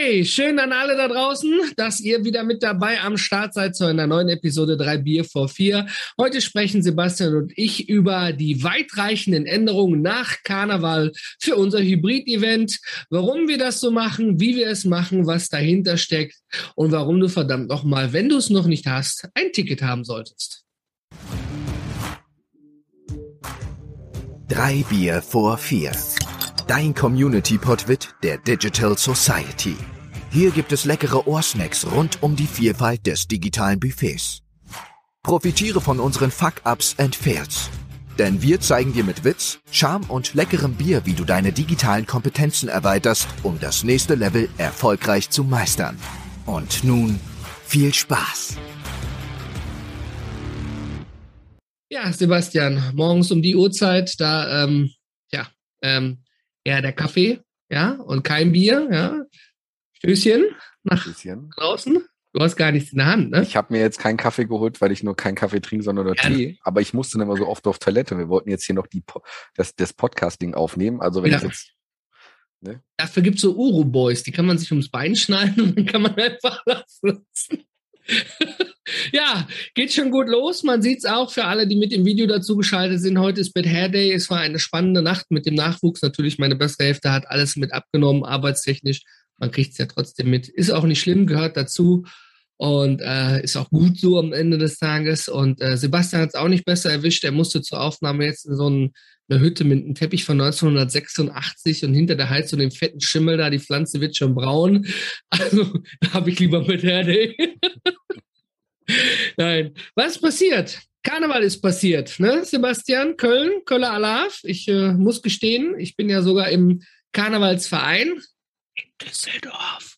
Hey, schön an alle da draußen, dass ihr wieder mit dabei am Start seid zu einer neuen Episode 3 Bier vor 4. Heute sprechen Sebastian und ich über die weitreichenden Änderungen nach Karneval für unser Hybrid-Event, warum wir das so machen, wie wir es machen, was dahinter steckt und warum du verdammt nochmal, wenn du es noch nicht hast, ein Ticket haben solltest. Drei Bier vor vier. Dein Community-Podwit der Digital Society. Hier gibt es leckere Ohrsnacks rund um die Vielfalt des digitalen Buffets. Profitiere von unseren Fuck-Ups and Fails. Denn wir zeigen dir mit Witz, Charme und leckerem Bier, wie du deine digitalen Kompetenzen erweiterst, um das nächste Level erfolgreich zu meistern. Und nun viel Spaß! Ja, Sebastian, morgens um die Uhrzeit, da, ähm, ja, ähm, eher der Kaffee, ja, und kein Bier, ja. Stößchen nach Stößchen. draußen. Du hast gar nichts in der Hand, ne? Ich habe mir jetzt keinen Kaffee geholt, weil ich nur keinen Kaffee trinke, sondern nur ja. Tee. Aber ich musste immer so oft auf Toilette. Wir wollten jetzt hier noch die, das, das Podcasting aufnehmen. Also wenn ja. ich jetzt Ne? Dafür gibt es so Uro-Boys, die kann man sich ums Bein schneiden und dann kann man einfach lassen. Ja, geht schon gut los. Man sieht es auch für alle, die mit dem Video dazu geschaltet sind. Heute ist Bad Hair Day. Es war eine spannende Nacht mit dem Nachwuchs. Natürlich, meine bessere Hälfte hat alles mit abgenommen, arbeitstechnisch. Man kriegt es ja trotzdem mit. Ist auch nicht schlimm, gehört dazu. Und äh, ist auch gut so am Ende des Tages. Und äh, Sebastian hat es auch nicht besser erwischt. Er musste zur Aufnahme jetzt in so ein, eine Hütte mit einem Teppich von 1986 und hinter der Heizung den fetten Schimmel da. Die Pflanze wird schon braun. Also da habe ich lieber mit Hair Day. Nein. Was ist passiert? Karneval ist passiert, ne? Sebastian, Köln, Köller Alaf. Ich äh, muss gestehen, ich bin ja sogar im Karnevalsverein in Düsseldorf.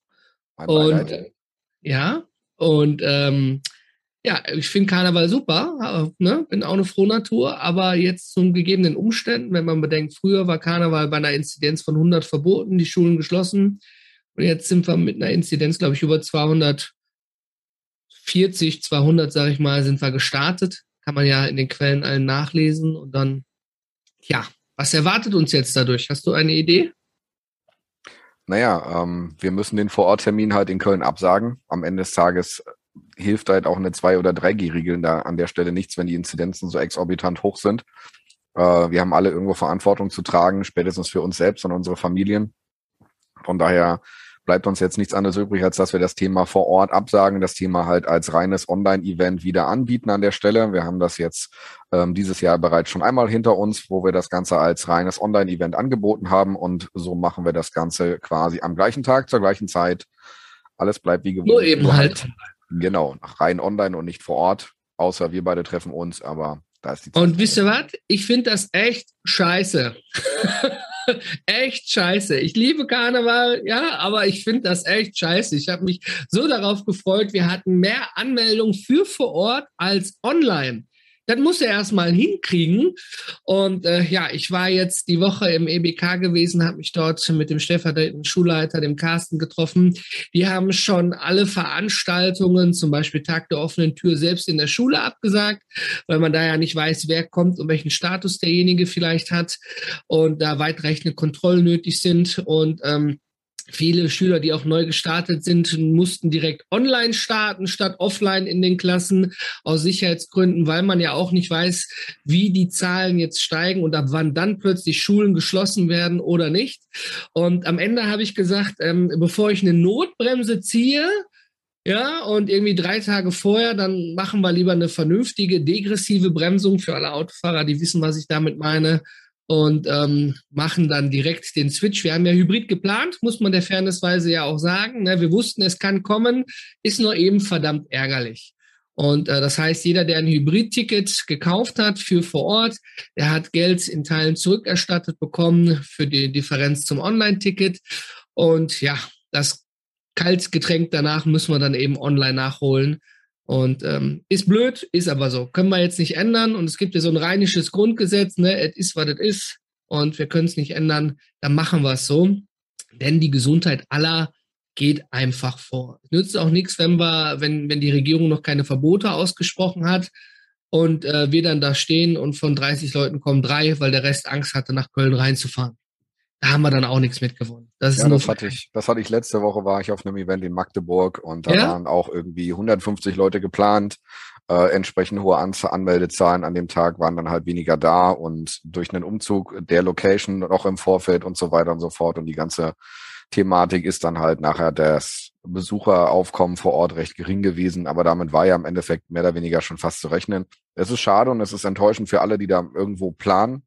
Und äh, ja, und ähm, ja, ich finde Karneval super, äh, ne? bin auch eine frohe Natur, aber jetzt zum gegebenen Umständen, wenn man bedenkt, früher war Karneval bei einer Inzidenz von 100 verboten, die Schulen geschlossen und jetzt sind wir mit einer Inzidenz, glaube ich, über 200 40, 200, sage ich mal, sind wir gestartet. Kann man ja in den Quellen allen nachlesen. Und dann, ja, was erwartet uns jetzt dadurch? Hast du eine Idee? Naja, ähm, wir müssen den Vororttermin halt in Köln absagen. Am Ende des Tages hilft halt auch eine 2- oder 3G-Regel da an der Stelle nichts, wenn die Inzidenzen so exorbitant hoch sind. Äh, wir haben alle irgendwo Verantwortung zu tragen, spätestens für uns selbst und unsere Familien. Von daher bleibt uns jetzt nichts anderes übrig, als dass wir das Thema vor Ort absagen, das Thema halt als reines Online-Event wieder anbieten an der Stelle. Wir haben das jetzt ähm, dieses Jahr bereits schon einmal hinter uns, wo wir das Ganze als reines Online-Event angeboten haben und so machen wir das Ganze quasi am gleichen Tag, zur gleichen Zeit. Alles bleibt wie gewohnt. Nur eben halt. Genau, rein online und nicht vor Ort, außer wir beide treffen uns, aber da ist die Zeit Und wisst ihr was? Ich finde das echt scheiße. echt scheiße. Ich liebe Karneval, ja, aber ich finde das echt scheiße. Ich habe mich so darauf gefreut. Wir hatten mehr Anmeldungen für vor Ort als online. Das muss er erstmal hinkriegen. Und äh, ja, ich war jetzt die Woche im EBK gewesen, habe mich dort mit dem stellvertretenden Schulleiter, dem Carsten, getroffen. Die haben schon alle Veranstaltungen, zum Beispiel Tag der offenen Tür, selbst in der Schule abgesagt, weil man da ja nicht weiß, wer kommt und welchen Status derjenige vielleicht hat und da weitreichende Kontrollen nötig sind. Und ähm, Viele Schüler, die auch neu gestartet sind, mussten direkt online starten statt offline in den Klassen aus Sicherheitsgründen, weil man ja auch nicht weiß, wie die Zahlen jetzt steigen und ab wann dann plötzlich Schulen geschlossen werden oder nicht. Und am Ende habe ich gesagt, ähm, bevor ich eine Notbremse ziehe, ja, und irgendwie drei Tage vorher, dann machen wir lieber eine vernünftige degressive Bremsung für alle Autofahrer, die wissen, was ich damit meine und ähm, machen dann direkt den Switch. Wir haben ja Hybrid geplant, muss man der Fairnessweise ja auch sagen. Ne? Wir wussten, es kann kommen, ist nur eben verdammt ärgerlich. Und äh, das heißt, jeder, der ein Hybrid-Ticket gekauft hat für vor Ort, der hat Geld in Teilen zurückerstattet bekommen für die Differenz zum Online-Ticket. Und ja, das Kaltgetränk danach müssen wir dann eben online nachholen. Und ähm, ist blöd, ist aber so. Können wir jetzt nicht ändern. Und es gibt ja so ein rheinisches Grundgesetz, ne? Es ist, was es ist. Und wir können es nicht ändern. Dann machen wir es so. Denn die Gesundheit aller geht einfach vor. Nützt auch nichts, wenn wir, wenn, wenn die Regierung noch keine Verbote ausgesprochen hat und äh, wir dann da stehen und von 30 Leuten kommen drei, weil der Rest Angst hatte, nach Köln reinzufahren. Da haben wir dann auch nichts mitgewonnen. Das, ist ja, das hatte ich, das hatte ich letzte Woche, war ich auf einem Event in Magdeburg und da ja? waren auch irgendwie 150 Leute geplant. Äh, entsprechend hohe Anzahl Anmeldezahlen an dem Tag waren dann halt weniger da und durch einen Umzug der Location noch im Vorfeld und so weiter und so fort und die ganze Thematik ist dann halt nachher das Besucheraufkommen vor Ort recht gering gewesen, aber damit war ja im Endeffekt mehr oder weniger schon fast zu rechnen. Es ist schade und es ist enttäuschend für alle, die da irgendwo planen,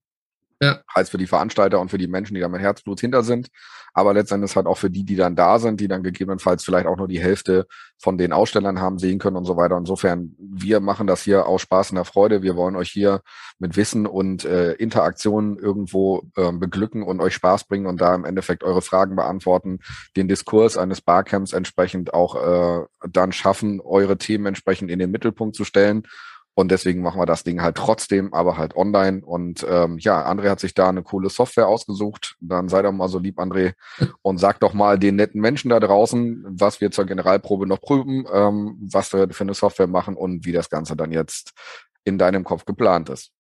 ja. Heißt für die Veranstalter und für die Menschen, die da mit Herzblut hinter sind. Aber letztendlich halt auch für die, die dann da sind, die dann gegebenenfalls vielleicht auch nur die Hälfte von den Ausstellern haben sehen können und so weiter. Insofern, wir machen das hier aus Spaß und der Freude. Wir wollen euch hier mit Wissen und äh, Interaktionen irgendwo äh, beglücken und euch Spaß bringen und da im Endeffekt eure Fragen beantworten, den Diskurs eines Barcamps entsprechend auch äh, dann schaffen, eure Themen entsprechend in den Mittelpunkt zu stellen und deswegen machen wir das Ding halt trotzdem, aber halt online. Und ähm, ja, André hat sich da eine coole Software ausgesucht. Dann sei doch mal so lieb, André, und sag doch mal den netten Menschen da draußen, was wir zur Generalprobe noch prüfen, ähm, was wir für eine Software machen und wie das Ganze dann jetzt in deinem Kopf geplant ist.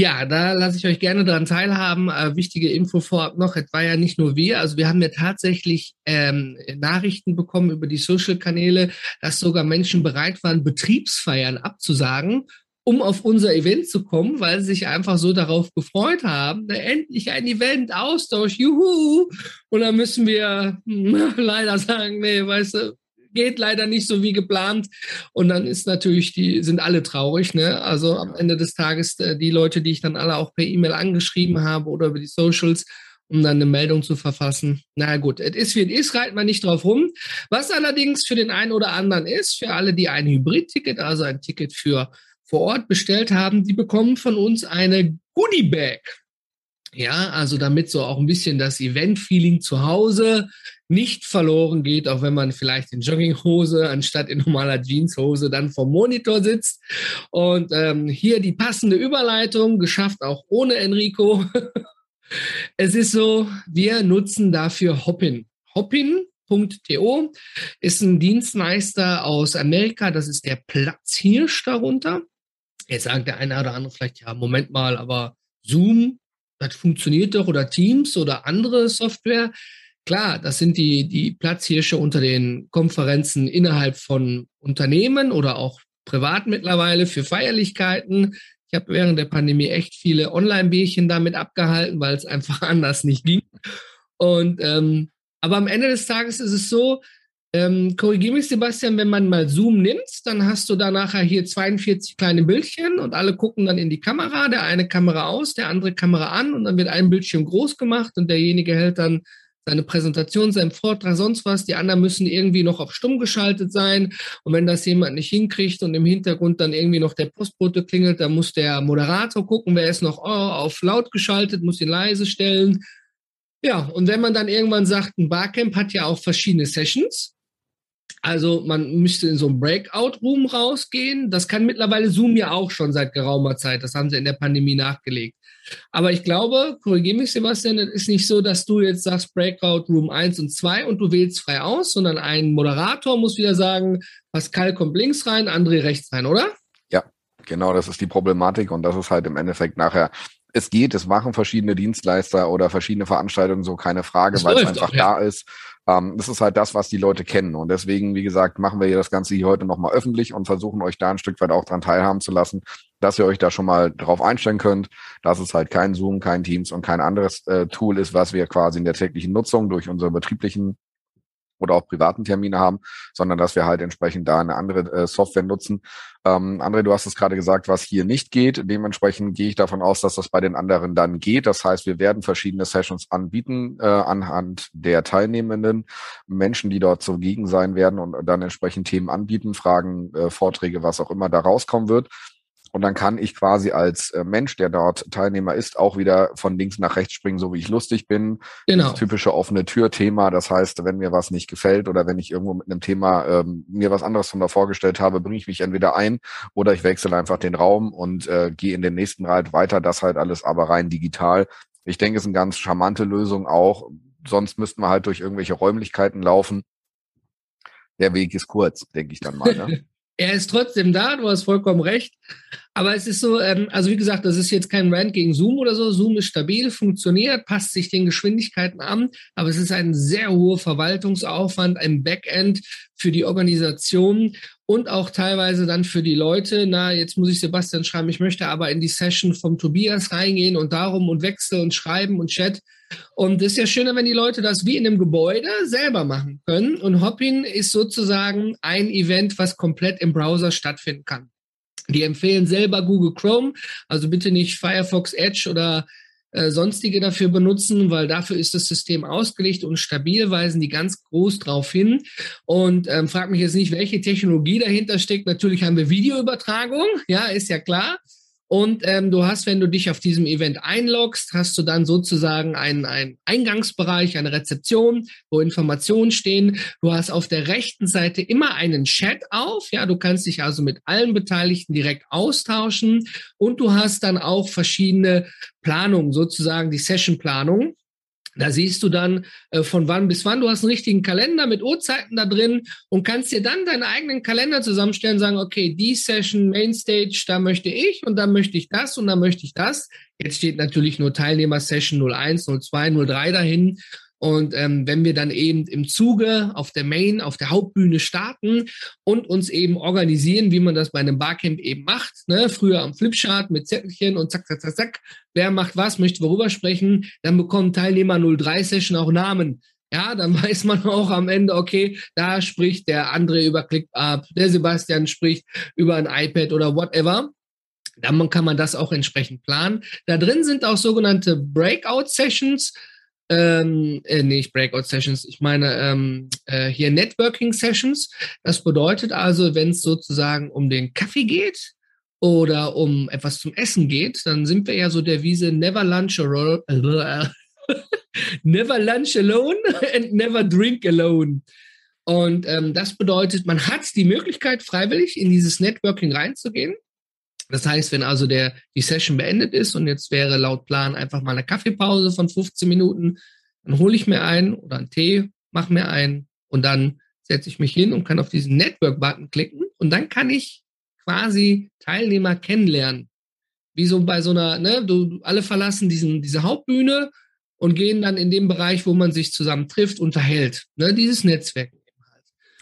Ja, da lasse ich euch gerne daran teilhaben. Äh, wichtige Info vorab noch, es war ja nicht nur wir, also wir haben ja tatsächlich ähm, Nachrichten bekommen über die Social-Kanäle, dass sogar Menschen bereit waren, Betriebsfeiern abzusagen, um auf unser Event zu kommen, weil sie sich einfach so darauf gefreut haben. Na, endlich ein Event, Austausch, juhu! Und dann müssen wir hm, leider sagen, nee, weißt du, geht leider nicht so wie geplant. Und dann ist natürlich, die sind alle traurig. Ne? Also am Ende des Tages äh, die Leute, die ich dann alle auch per E-Mail angeschrieben habe oder über die Socials, um dann eine Meldung zu verfassen. Na gut, es ist wie es ist, reiten wir nicht drauf rum. Was allerdings für den einen oder anderen ist, für alle, die ein Hybrid-Ticket, also ein Ticket für vor Ort bestellt haben, die bekommen von uns eine Goodie-Bag. Ja, also damit so auch ein bisschen das Event-Feeling zu Hause nicht verloren geht, auch wenn man vielleicht in Jogginghose anstatt in normaler Jeanshose dann vom Monitor sitzt. Und ähm, hier die passende Überleitung, geschafft auch ohne Enrico. es ist so, wir nutzen dafür Hoppin. Hoppin.to ist ein Dienstleister aus Amerika, das ist der Platzhirsch darunter. Jetzt sagt der eine oder andere vielleicht, ja, Moment mal, aber Zoom, das funktioniert doch oder Teams oder andere Software. Klar, das sind die, die Platzhirsche unter den Konferenzen innerhalb von Unternehmen oder auch privat mittlerweile für Feierlichkeiten. Ich habe während der Pandemie echt viele Online-Bierchen damit abgehalten, weil es einfach anders nicht ging. Und ähm, aber am Ende des Tages ist es so, ähm, korrigiere mich, Sebastian, wenn man mal Zoom nimmt, dann hast du da nachher hier 42 kleine Bildchen und alle gucken dann in die Kamera, der eine Kamera aus, der andere Kamera an und dann wird ein Bildschirm groß gemacht und derjenige hält dann seine Präsentation, seinen Vortrag, sonst was. Die anderen müssen irgendwie noch auf stumm geschaltet sein. Und wenn das jemand nicht hinkriegt und im Hintergrund dann irgendwie noch der Postbote klingelt, dann muss der Moderator gucken, wer ist noch oh, auf laut geschaltet, muss ihn leise stellen. Ja, und wenn man dann irgendwann sagt, ein Barcamp hat ja auch verschiedene Sessions, also man müsste in so einen Breakout-Room rausgehen. Das kann mittlerweile Zoom ja auch schon seit geraumer Zeit. Das haben sie in der Pandemie nachgelegt. Aber ich glaube, korrigiere mich, Sebastian, es ist nicht so, dass du jetzt sagst Breakout Room 1 und 2 und du wählst frei aus, sondern ein Moderator muss wieder sagen, Pascal kommt links rein, André rechts rein, oder? Ja, genau, das ist die Problematik und das ist halt im Endeffekt nachher es geht, es machen verschiedene Dienstleister oder verschiedene Veranstaltungen so, keine Frage, weil es einfach auch, ja. da ist. Ähm, das ist halt das, was die Leute kennen. Und deswegen, wie gesagt, machen wir hier das Ganze hier heute nochmal öffentlich und versuchen euch da ein Stück weit auch dran teilhaben zu lassen, dass ihr euch da schon mal drauf einstellen könnt, dass es halt kein Zoom, kein Teams und kein anderes äh, Tool ist, was wir quasi in der täglichen Nutzung durch unsere betrieblichen oder auch privaten Termine haben, sondern dass wir halt entsprechend da eine andere äh, Software nutzen. Ähm, André, du hast es gerade gesagt, was hier nicht geht. Dementsprechend gehe ich davon aus, dass das bei den anderen dann geht. Das heißt, wir werden verschiedene Sessions anbieten äh, anhand der Teilnehmenden, Menschen, die dort zugegen sein werden und dann entsprechend Themen anbieten, Fragen, äh, Vorträge, was auch immer da rauskommen wird. Und dann kann ich quasi als äh, Mensch, der dort Teilnehmer ist, auch wieder von links nach rechts springen, so wie ich lustig bin. Genau. Das typische offene Tür-Thema. Das heißt, wenn mir was nicht gefällt oder wenn ich irgendwo mit einem Thema ähm, mir was anderes von da vorgestellt habe, bringe ich mich entweder ein oder ich wechsle einfach den Raum und äh, gehe in den nächsten halt weiter. Das halt alles aber rein digital. Ich denke, es ist eine ganz charmante Lösung auch. Sonst müssten wir halt durch irgendwelche Räumlichkeiten laufen. Der Weg ist kurz, denke ich dann mal. Ne? er ist trotzdem da, du hast vollkommen recht. Aber es ist so, ähm, also wie gesagt, das ist jetzt kein Rant gegen Zoom oder so. Zoom ist stabil, funktioniert, passt sich den Geschwindigkeiten an, aber es ist ein sehr hoher Verwaltungsaufwand, ein Backend für die Organisation und auch teilweise dann für die Leute. Na, jetzt muss ich Sebastian schreiben, ich möchte aber in die Session vom Tobias reingehen und darum und wechseln und schreiben und Chat. Und es ist ja schöner, wenn die Leute das wie in einem Gebäude selber machen können. Und Hoppin ist sozusagen ein Event, was komplett im Browser stattfinden kann. Die empfehlen selber Google Chrome, also bitte nicht Firefox Edge oder äh, sonstige dafür benutzen, weil dafür ist das System ausgelegt und stabil, weisen die ganz groß drauf hin. Und ähm, frag mich jetzt nicht, welche Technologie dahinter steckt. Natürlich haben wir Videoübertragung, ja, ist ja klar. Und ähm, du hast, wenn du dich auf diesem Event einloggst, hast du dann sozusagen einen, einen Eingangsbereich, eine Rezeption, wo Informationen stehen. Du hast auf der rechten Seite immer einen Chat auf. Ja, du kannst dich also mit allen Beteiligten direkt austauschen. Und du hast dann auch verschiedene Planungen, sozusagen die Session-Planung. Da siehst du dann äh, von wann bis wann. Du hast einen richtigen Kalender mit Uhrzeiten da drin und kannst dir dann deinen eigenen Kalender zusammenstellen, sagen, okay, die Session Mainstage, da möchte ich und dann möchte ich das und dann möchte ich das. Jetzt steht natürlich nur Teilnehmer Session 01, 02, 03 dahin. Und ähm, wenn wir dann eben im Zuge auf der Main, auf der Hauptbühne starten und uns eben organisieren, wie man das bei einem Barcamp eben macht, ne? früher am Flipchart mit Zettelchen und zack, zack, zack, zack, wer macht was, möchte worüber sprechen, dann bekommen Teilnehmer 03 Session auch Namen. Ja, dann weiß man auch am Ende, okay, da spricht der André über ClickUp, der Sebastian spricht über ein iPad oder whatever. Dann kann man das auch entsprechend planen. Da drin sind auch sogenannte Breakout-Sessions ähm, äh, nicht Breakout Sessions, ich meine ähm, äh, hier Networking Sessions. Das bedeutet also, wenn es sozusagen um den Kaffee geht oder um etwas zum Essen geht, dann sind wir ja so der Wiese Never Lunch alone, Never Lunch alone and Never Drink alone. Und ähm, das bedeutet, man hat die Möglichkeit, freiwillig in dieses Networking reinzugehen. Das heißt, wenn also der, die Session beendet ist und jetzt wäre laut Plan einfach mal eine Kaffeepause von 15 Minuten, dann hole ich mir einen oder einen Tee, mache mir einen und dann setze ich mich hin und kann auf diesen Network-Button klicken und dann kann ich quasi Teilnehmer kennenlernen. Wie so bei so einer, ne, du, alle verlassen diesen, diese Hauptbühne und gehen dann in den Bereich, wo man sich zusammen trifft, unterhält. Ne, dieses Netzwerk.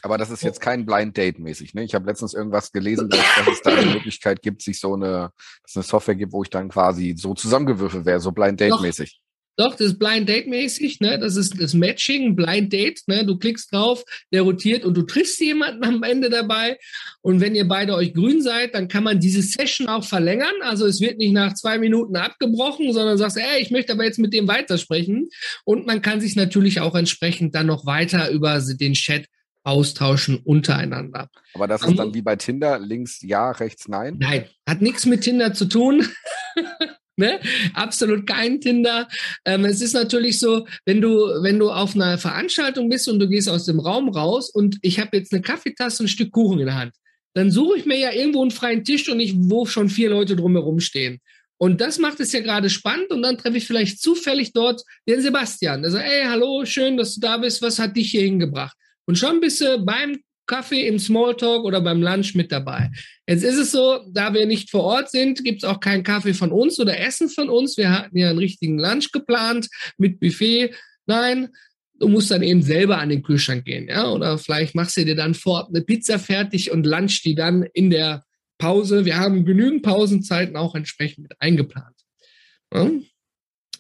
Aber das ist jetzt kein Blind Date mäßig. Ne? Ich habe letztens irgendwas gelesen, dass, dass, es da eine Möglichkeit gibt, sich so eine, dass es eine Software gibt, wo ich dann quasi so zusammengewürfelt wäre, so Blind Date mäßig. Doch, das ist Blind Date mäßig, ne? Das ist das Matching, Blind Date, ne? Du klickst drauf, der rotiert und du triffst jemanden am Ende dabei. Und wenn ihr beide euch grün seid, dann kann man diese Session auch verlängern. Also es wird nicht nach zwei Minuten abgebrochen, sondern sagst, ey, ich möchte aber jetzt mit dem weitersprechen. Und man kann sich natürlich auch entsprechend dann noch weiter über den Chat austauschen untereinander. Aber das ist dann wie bei Tinder, links ja, rechts nein? Nein, hat nichts mit Tinder zu tun. Ne? Absolut kein Tinder. Ähm, es ist natürlich so, wenn du, wenn du auf einer Veranstaltung bist und du gehst aus dem Raum raus und ich habe jetzt eine Kaffeetasse und ein Stück Kuchen in der Hand, dann suche ich mir ja irgendwo einen freien Tisch und ich, wo schon vier Leute drumherum stehen. Und das macht es ja gerade spannend und dann treffe ich vielleicht zufällig dort den Sebastian. Der sagt, ey, hallo, schön, dass du da bist. Was hat dich hier hingebracht? Und schon bist du beim Kaffee im Smalltalk oder beim Lunch mit dabei. Jetzt ist es so, da wir nicht vor Ort sind, gibt es auch keinen Kaffee von uns oder Essen von uns. Wir hatten ja einen richtigen Lunch geplant mit Buffet. Nein, du musst dann eben selber an den Kühlschrank gehen, ja, oder vielleicht machst du dir dann vor eine Pizza fertig und lunch die dann in der Pause. Wir haben genügend Pausenzeiten auch entsprechend mit eingeplant. Ja?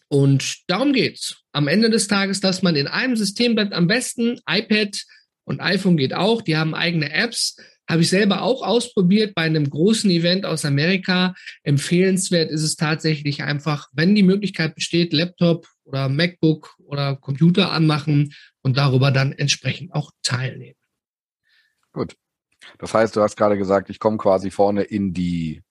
Und darum geht's. Am Ende des Tages, dass man in einem System bleibt, am besten iPad und iPhone geht auch. Die haben eigene Apps. Habe ich selber auch ausprobiert bei einem großen Event aus Amerika. Empfehlenswert ist es tatsächlich einfach, wenn die Möglichkeit besteht, Laptop oder MacBook oder Computer anmachen und darüber dann entsprechend auch teilnehmen. Gut. Das heißt, du hast gerade gesagt, ich komme quasi vorne in die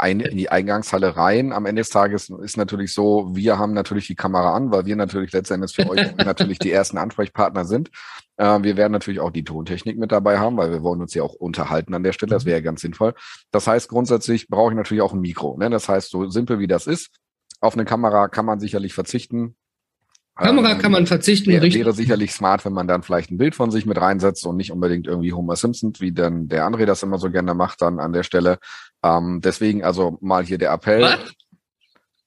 ein, in die Eingangshalle rein. Am Ende des Tages ist natürlich so, wir haben natürlich die Kamera an, weil wir natürlich letztendlich für euch natürlich die ersten Ansprechpartner sind. Äh, wir werden natürlich auch die Tontechnik mit dabei haben, weil wir wollen uns ja auch unterhalten an der Stelle. Das wäre ja ganz sinnvoll. Das heißt, grundsätzlich brauche ich natürlich auch ein Mikro. Ne? Das heißt, so simpel wie das ist, auf eine Kamera kann man sicherlich verzichten. Kamera ähm, kann man verzichten. Wär, wäre sicherlich smart, wenn man dann vielleicht ein Bild von sich mit reinsetzt und nicht unbedingt irgendwie Homer Simpson, wie dann der André das immer so gerne macht, dann an der Stelle. Ähm, deswegen also mal hier der Appell. Was?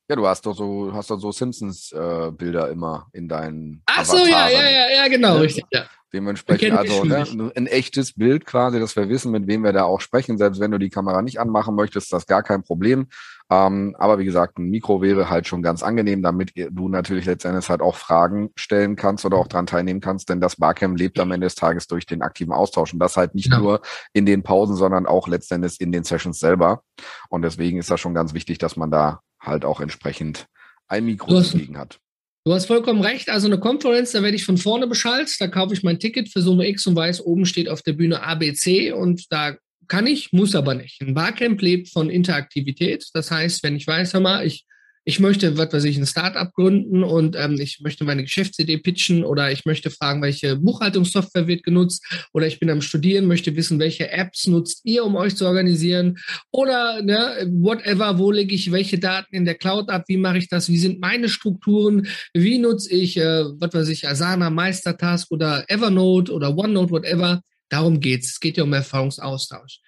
Ja, du hast doch so, hast doch so Simpsons-Bilder äh, immer in deinen. Ach so, ja, ja, ja, ja, genau, ja. richtig, ja. Dementsprechend also ne, ein echtes Bild quasi, dass wir wissen, mit wem wir da auch sprechen. Selbst wenn du die Kamera nicht anmachen möchtest, ist das gar kein Problem. Ähm, aber wie gesagt, ein Mikro wäre halt schon ganz angenehm, damit du natürlich letztendlich halt auch Fragen stellen kannst oder auch dran teilnehmen kannst, denn das Barcamp lebt am Ende des Tages durch den aktiven Austausch und das halt nicht ja. nur in den Pausen, sondern auch letztendlich in den Sessions selber. Und deswegen ist das schon ganz wichtig, dass man da halt auch entsprechend ein Mikro zu liegen hat. Du hast vollkommen recht. Also eine Konferenz, da werde ich von vorne beschallt. Da kaufe ich mein Ticket für Summe X und weiß, oben steht auf der Bühne ABC und da kann ich, muss aber nicht. Ein Barcamp lebt von Interaktivität. Das heißt, wenn ich weiß, hör mal, ich ich möchte, was weiß ich, ein Startup gründen und ähm, ich möchte meine Geschäftsidee pitchen oder ich möchte fragen, welche Buchhaltungssoftware wird genutzt oder ich bin am Studieren, möchte wissen, welche Apps nutzt ihr, um euch zu organisieren oder ne, whatever, wo lege ich welche Daten in der Cloud ab, wie mache ich das, wie sind meine Strukturen, wie nutze ich, äh, was weiß ich, Asana, Meistertask oder Evernote oder OneNote, whatever. Darum geht's. Es geht ja um Erfahrungsaustausch.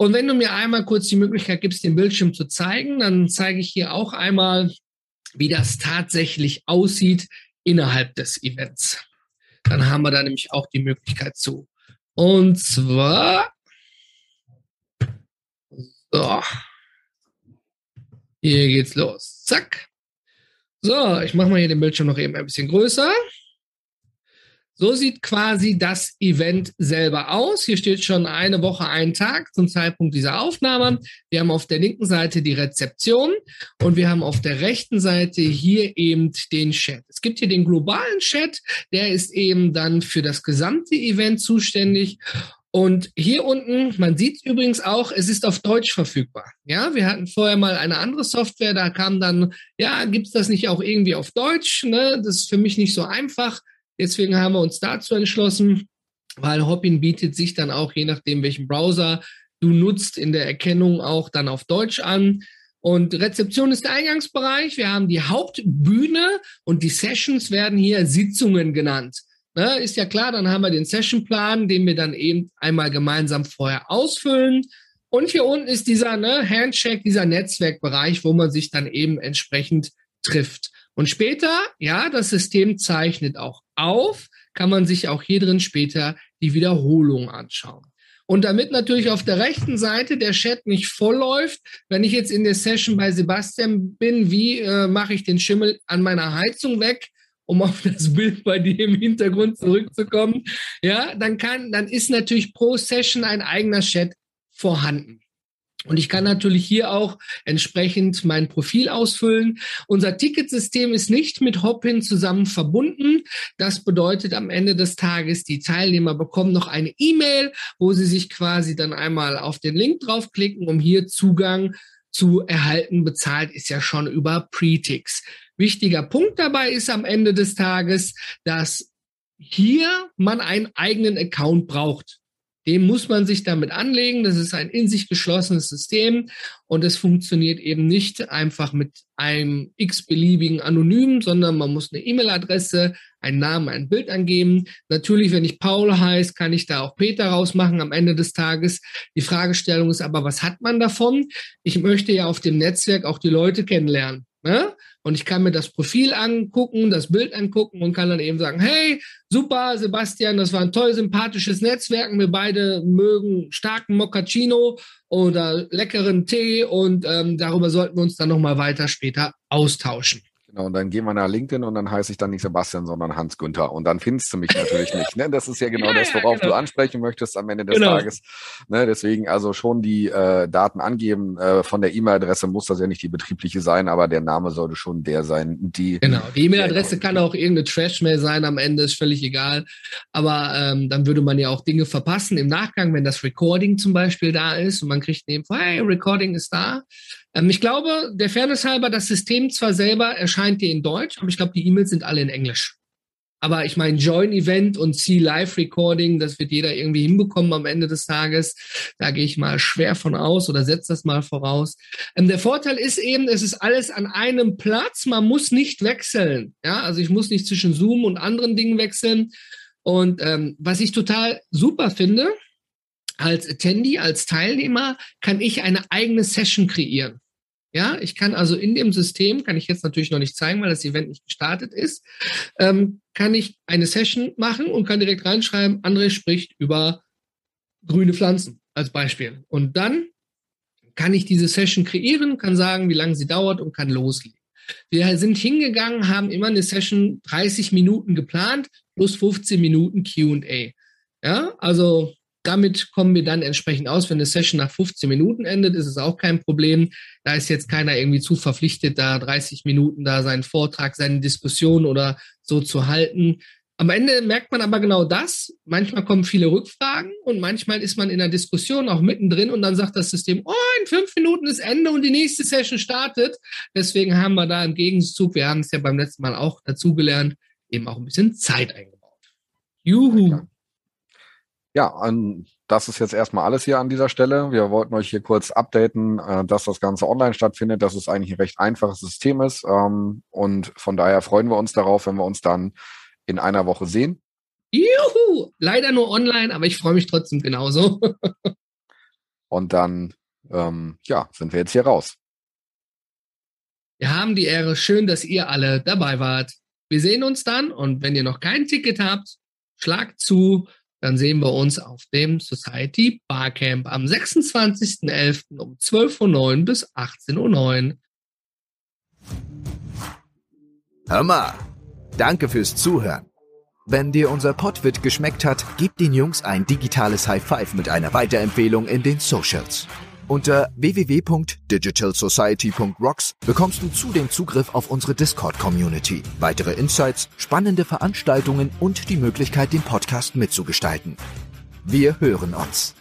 Und wenn du mir einmal kurz die Möglichkeit gibst, den Bildschirm zu zeigen, dann zeige ich hier auch einmal, wie das tatsächlich aussieht innerhalb des Events. Dann haben wir da nämlich auch die Möglichkeit zu. Und zwar, so, hier geht's los. Zack. So, ich mache mal hier den Bildschirm noch eben ein bisschen größer. So sieht quasi das Event selber aus. Hier steht schon eine Woche, ein Tag zum Zeitpunkt dieser Aufnahme. Wir haben auf der linken Seite die Rezeption und wir haben auf der rechten Seite hier eben den Chat. Es gibt hier den globalen Chat, der ist eben dann für das gesamte Event zuständig. Und hier unten, man sieht übrigens auch, es ist auf Deutsch verfügbar. Ja, wir hatten vorher mal eine andere Software, da kam dann, ja, gibt's das nicht auch irgendwie auf Deutsch? Ne? Das ist für mich nicht so einfach. Deswegen haben wir uns dazu entschlossen, weil Hopin bietet sich dann auch, je nachdem, welchen Browser du nutzt, in der Erkennung auch dann auf Deutsch an. Und Rezeption ist der Eingangsbereich. Wir haben die Hauptbühne und die Sessions werden hier Sitzungen genannt. Ne, ist ja klar, dann haben wir den Sessionplan, den wir dann eben einmal gemeinsam vorher ausfüllen. Und hier unten ist dieser ne, Handshake, dieser Netzwerkbereich, wo man sich dann eben entsprechend trifft. Und später, ja, das System zeichnet auch auf, kann man sich auch hier drin später die Wiederholung anschauen. Und damit natürlich auf der rechten Seite der Chat nicht vollläuft, wenn ich jetzt in der Session bei Sebastian bin, wie äh, mache ich den Schimmel an meiner Heizung weg, um auf das Bild bei dir im Hintergrund zurückzukommen, ja, dann kann, dann ist natürlich pro Session ein eigener Chat vorhanden. Und ich kann natürlich hier auch entsprechend mein Profil ausfüllen. Unser Ticketsystem ist nicht mit Hopin zusammen verbunden. Das bedeutet am Ende des Tages, die Teilnehmer bekommen noch eine E-Mail, wo sie sich quasi dann einmal auf den Link draufklicken, um hier Zugang zu erhalten. Bezahlt ist ja schon über Pretix. Wichtiger Punkt dabei ist am Ende des Tages, dass hier man einen eigenen Account braucht. Dem muss man sich damit anlegen. Das ist ein in sich geschlossenes System und es funktioniert eben nicht einfach mit einem x-beliebigen Anonym, sondern man muss eine E-Mail-Adresse, einen Namen, ein Bild angeben. Natürlich, wenn ich Paul heiße, kann ich da auch Peter rausmachen am Ende des Tages. Die Fragestellung ist aber, was hat man davon? Ich möchte ja auf dem Netzwerk auch die Leute kennenlernen. Ne? Und ich kann mir das Profil angucken, das Bild angucken und kann dann eben sagen, hey, super, Sebastian, das war ein toll sympathisches Netzwerk. Wir beide mögen starken Moccacino oder leckeren Tee und ähm, darüber sollten wir uns dann nochmal weiter später austauschen. Genau, und dann gehen wir nach LinkedIn und dann heiße ich dann nicht Sebastian, sondern Hans Günther. Und dann findest du mich natürlich nicht. Ne? Das ist ja genau ja, das, worauf ja, genau. du ansprechen möchtest am Ende des genau. Tages. Ne? Deswegen also schon die äh, Daten angeben. Äh, von der E-Mail-Adresse muss das ja nicht die betriebliche sein, aber der Name sollte schon der sein, die. Genau, die E-Mail-Adresse kann auch irgendeine Trash-Mail sein am Ende, ist völlig egal. Aber ähm, dann würde man ja auch Dinge verpassen im Nachgang, wenn das Recording zum Beispiel da ist und man kriegt Info, hey, Recording ist da. Ähm, ich glaube, der Fairness halber, das System zwar selber erscheint dir in Deutsch, aber ich glaube, die E-Mails sind alle in Englisch. Aber ich meine, Join-Event und See-Live-Recording, das wird jeder irgendwie hinbekommen am Ende des Tages. Da gehe ich mal schwer von aus oder setze das mal voraus. Ähm, der Vorteil ist eben, es ist alles an einem Platz. Man muss nicht wechseln. Ja, also ich muss nicht zwischen Zoom und anderen Dingen wechseln. Und ähm, was ich total super finde, als Attendee, als Teilnehmer, kann ich eine eigene Session kreieren. Ja, ich kann also in dem System, kann ich jetzt natürlich noch nicht zeigen, weil das Event nicht gestartet ist, ähm, kann ich eine Session machen und kann direkt reinschreiben, André spricht über grüne Pflanzen als Beispiel. Und dann kann ich diese Session kreieren, kann sagen, wie lange sie dauert und kann loslegen. Wir sind hingegangen, haben immer eine Session 30 Minuten geplant, plus 15 Minuten QA. Ja, also damit kommen wir dann entsprechend aus. Wenn eine Session nach 15 Minuten endet, ist es auch kein Problem. Da ist jetzt keiner irgendwie zu verpflichtet, da 30 Minuten da seinen Vortrag, seine Diskussion oder so zu halten. Am Ende merkt man aber genau das. Manchmal kommen viele Rückfragen und manchmal ist man in der Diskussion auch mittendrin und dann sagt das System, oh, in fünf Minuten ist Ende und die nächste Session startet. Deswegen haben wir da im Gegenzug, wir haben es ja beim letzten Mal auch dazugelernt, eben auch ein bisschen Zeit eingebaut. Juhu. Ja, das ist jetzt erstmal alles hier an dieser Stelle. Wir wollten euch hier kurz updaten, äh, dass das Ganze online stattfindet, dass es eigentlich ein recht einfaches System ist. Ähm, und von daher freuen wir uns darauf, wenn wir uns dann in einer Woche sehen. Juhu! Leider nur online, aber ich freue mich trotzdem genauso. und dann, ähm, ja, sind wir jetzt hier raus. Wir haben die Ehre. Schön, dass ihr alle dabei wart. Wir sehen uns dann und wenn ihr noch kein Ticket habt, schlagt zu dann sehen wir uns auf dem Society Barcamp am 26.11. um 12.09 Uhr bis 18.09 Uhr. Hör mal, danke fürs Zuhören. Wenn dir unser Podwit geschmeckt hat, gib den Jungs ein digitales High Five mit einer Weiterempfehlung in den Socials. Unter www.digitalsociety.rocks bekommst du zudem Zugriff auf unsere Discord-Community, weitere Insights, spannende Veranstaltungen und die Möglichkeit, den Podcast mitzugestalten. Wir hören uns.